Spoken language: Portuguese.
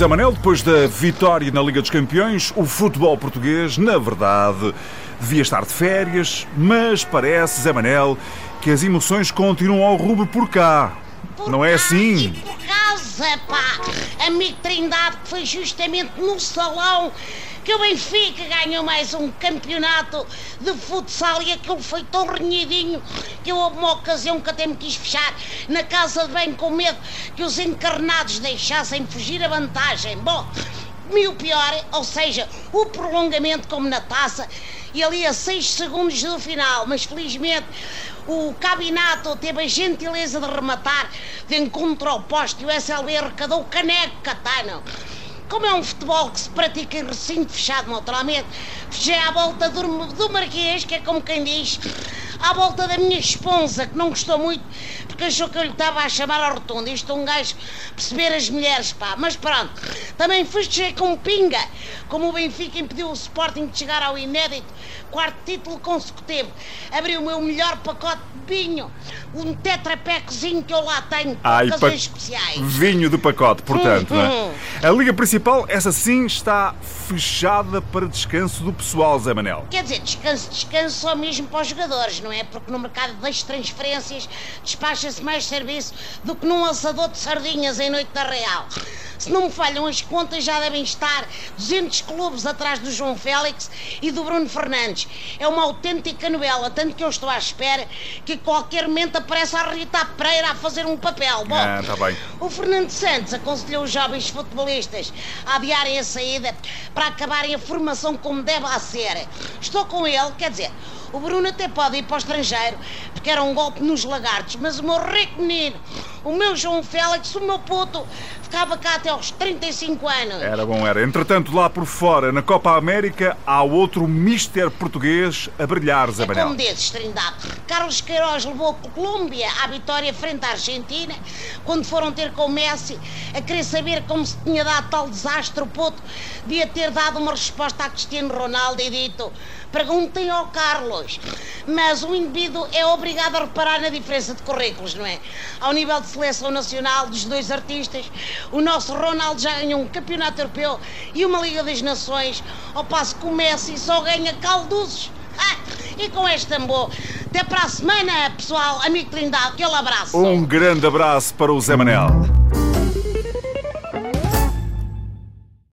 Zé Manel, depois da vitória na Liga dos Campeões, o futebol português, na verdade, devia estar de férias, mas parece, Zé Manel, que as emoções continuam ao rubro por cá. Não é assim? Amigo Trindade, que foi justamente no salão que o Benfica ganhou mais um campeonato de futsal e aquilo foi tão renhidinho que houve uma ocasião que até me quis fechar na casa de bem com medo que os encarnados deixassem fugir a vantagem. Bom, e o pior, ou seja, o prolongamento como na taça e ali a 6 segundos do final, mas felizmente o Cabinato teve a gentileza de rematar de encontro ao poste. E o SLB arrecadou o caneco Catano. Como é um futebol que se pratica em recinto fechado naturalmente, fechei à volta do, do Marquês, que é como quem diz, à volta da minha esposa, que não gostou muito, porque achou que eu lhe estava a chamar ao rotundo. Isto é um gajo perceber as mulheres, pá. Mas pronto, também festejei com pinga, como o Benfica impediu o Sporting de chegar ao inédito quarto título consecutivo. Abri o meu melhor pacote de vinho, um tetrapecozinho que eu lá tenho, Ai, ocasiões pa- especiais. Vinho de pacote, portanto. não Uhum. é? A Liga Principal, essa sim, está fechada para descanso do pessoal, Zé Manel. Quer dizer, descanso, descanso só mesmo para os jogadores, não é? Porque no mercado das transferências despacha-se mais serviço do que num assador de sardinhas em noite da Real. Se não me falham as contas, já devem estar 200 clubes atrás do João Félix e do Bruno Fernandes. É uma autêntica novela, tanto que eu estou à espera que a qualquer momento apareça a Rita Pereira a fazer um papel. Bom, Ah, tá bem. o Fernando Santos aconselhou os jovens futebolistas a adiarem a saída para acabarem a formação como deve a ser. Estou com ele, quer dizer, o Bruno até pode ir para o estrangeiro, porque era um golpe nos lagartos, mas o meu rico menino, o meu João Félix, o meu puto, ficava cá até aos 35 anos. Era bom, era. Entretanto, lá por fora, na Copa América, há outro mister português a brilhar, Zé É como dizes, Trindade. Carlos Queiroz levou a Colômbia à vitória frente à Argentina, quando foram ter com o Messi a querer saber como se tinha dado tal desastre, o puto devia ter dado uma resposta a Cristiano Ronaldo e dito: perguntem ao Carlos. Mas o indivíduo é obrigado a reparar na diferença de currículos, não é? Ao nível de seleção nacional dos dois artistas, o nosso Ronaldo já ganhou um campeonato europeu e uma Liga das Nações, ao passo que o Messi só ganha calduços. Ah, e com este tambor, até para a semana, pessoal, amigo Trindade, aquele abraço. Um grande abraço para o Zé Manel.